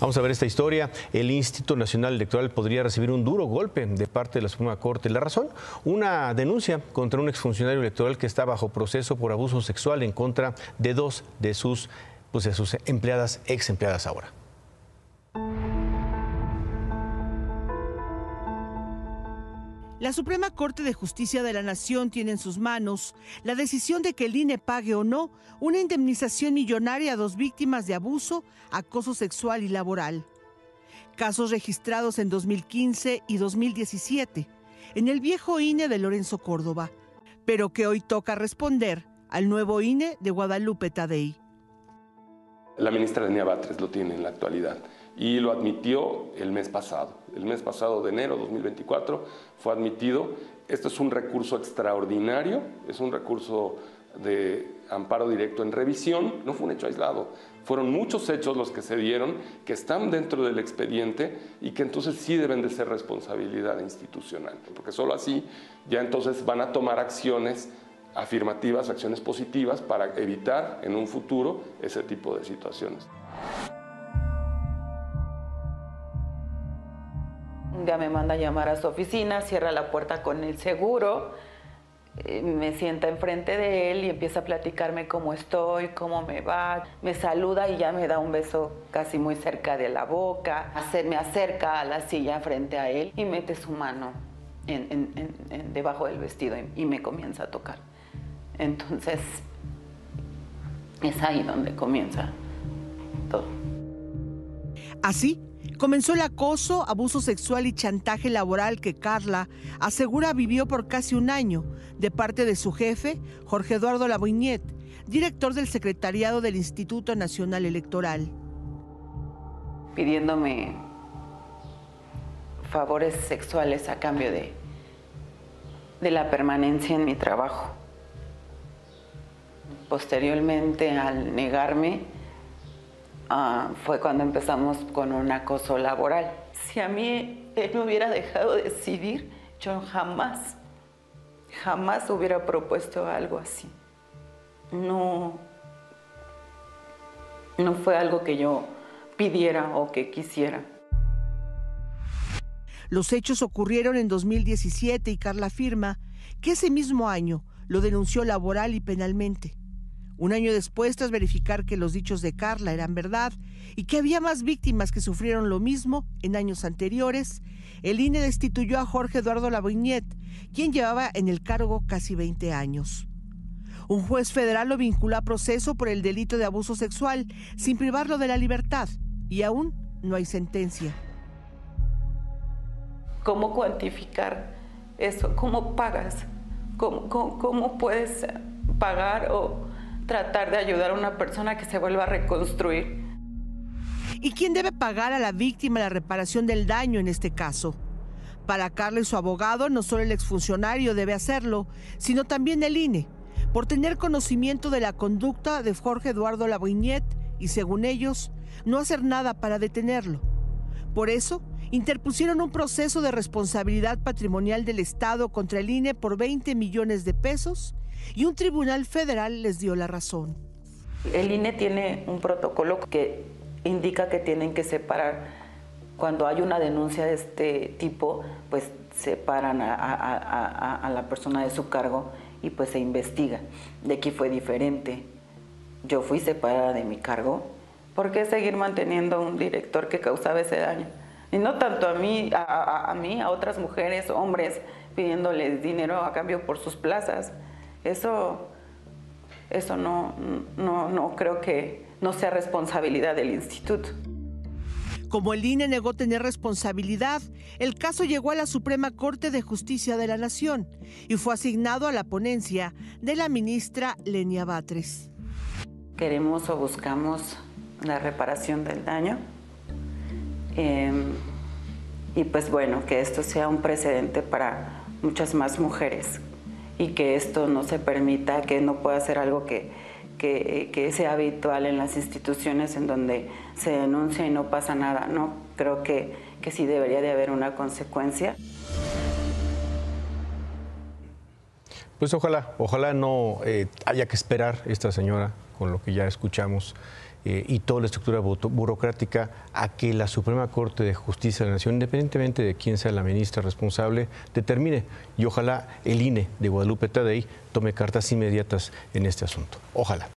Vamos a ver esta historia. El Instituto Nacional Electoral podría recibir un duro golpe de parte de la Suprema Corte. La razón, una denuncia contra un exfuncionario electoral que está bajo proceso por abuso sexual en contra de dos de sus, pues, de sus empleadas, ex empleadas ahora. La Suprema Corte de Justicia de la Nación tiene en sus manos la decisión de que el INE pague o no una indemnización millonaria a dos víctimas de abuso, acoso sexual y laboral. Casos registrados en 2015 y 2017 en el viejo INE de Lorenzo Córdoba, pero que hoy toca responder al nuevo INE de Guadalupe Tadei. La ministra Lenia Batres lo tiene en la actualidad y lo admitió el mes pasado. El mes pasado de enero 2024 fue admitido. Esto es un recurso extraordinario, es un recurso de amparo directo en revisión, no fue un hecho aislado. Fueron muchos hechos los que se dieron, que están dentro del expediente y que entonces sí deben de ser responsabilidad institucional, porque solo así ya entonces van a tomar acciones afirmativas, acciones positivas para evitar en un futuro ese tipo de situaciones. Un día me manda a llamar a su oficina, cierra la puerta con el seguro, eh, me sienta enfrente de él y empieza a platicarme cómo estoy, cómo me va. Me saluda y ya me da un beso casi muy cerca de la boca. Me acerca a la silla frente a él y mete su mano debajo del vestido y me comienza a tocar. Entonces, es ahí donde comienza todo. Así comenzó el acoso, abuso sexual y chantaje laboral que Carla asegura vivió por casi un año de parte de su jefe, Jorge Eduardo Laboignet, director del secretariado del Instituto Nacional Electoral. Pidiéndome favores sexuales a cambio de, de la permanencia en mi trabajo. Posteriormente, al negarme, Ah, fue cuando empezamos con un acoso laboral. Si a mí él me hubiera dejado decidir, yo jamás, jamás hubiera propuesto algo así. No, no fue algo que yo pidiera o que quisiera. Los hechos ocurrieron en 2017 y Carla afirma que ese mismo año lo denunció laboral y penalmente. Un año después, tras verificar que los dichos de Carla eran verdad y que había más víctimas que sufrieron lo mismo en años anteriores, el INE destituyó a Jorge Eduardo Laboignet, quien llevaba en el cargo casi 20 años. Un juez federal lo vinculó a proceso por el delito de abuso sexual, sin privarlo de la libertad, y aún no hay sentencia. ¿Cómo cuantificar eso? ¿Cómo pagas? ¿Cómo, cómo puedes pagar o tratar de ayudar a una persona que se vuelva a reconstruir. ¿Y quién debe pagar a la víctima la reparación del daño en este caso? Para Carlos y su abogado, no solo el exfuncionario debe hacerlo, sino también el INE, por tener conocimiento de la conducta de Jorge Eduardo Laboignet y, según ellos, no hacer nada para detenerlo. Por eso, interpusieron un proceso de responsabilidad patrimonial del Estado contra el INE por 20 millones de pesos y un tribunal federal les dio la razón. El INE tiene un protocolo que indica que tienen que separar cuando hay una denuncia de este tipo, pues separan a, la persona de su cargo y pues se investiga. De aquí fue diferente. Yo fui separada de mi cargo. ¿Por qué seguir manteniendo un director que causaba ese daño? Y no tanto a mí, a, a mí, a otras mujeres, hombres, pidiéndoles dinero a cambio por sus plazas. Eso, eso no, no, creo que no sea responsabilidad del instituto. Como el INE negó tener responsabilidad, el caso llegó a la Suprema Corte de Justicia de la Nación y fue asignado a la ponencia de la ministra Lenia Batres. Queremos o buscamos la reparación del daño em, y pues bueno, que esto sea un precedente para muchas más mujeres y que esto no se permita, que no pueda ser algo que, que, sea habitual en las instituciones en donde se denuncia y no pasa nada. No, creo que, que sí debería de haber una consecuencia. Pues ojalá, ojalá no eh, haya que esperar esta señora con lo que ya escuchamos eh, y toda la estructura burocrática a que la Suprema Corte de Justicia de la Nación, independientemente de quién sea la ministra responsable, determine. Y ojalá el INE de Guadalupe Tadei tome cartas inmediatas en este asunto. Ojalá.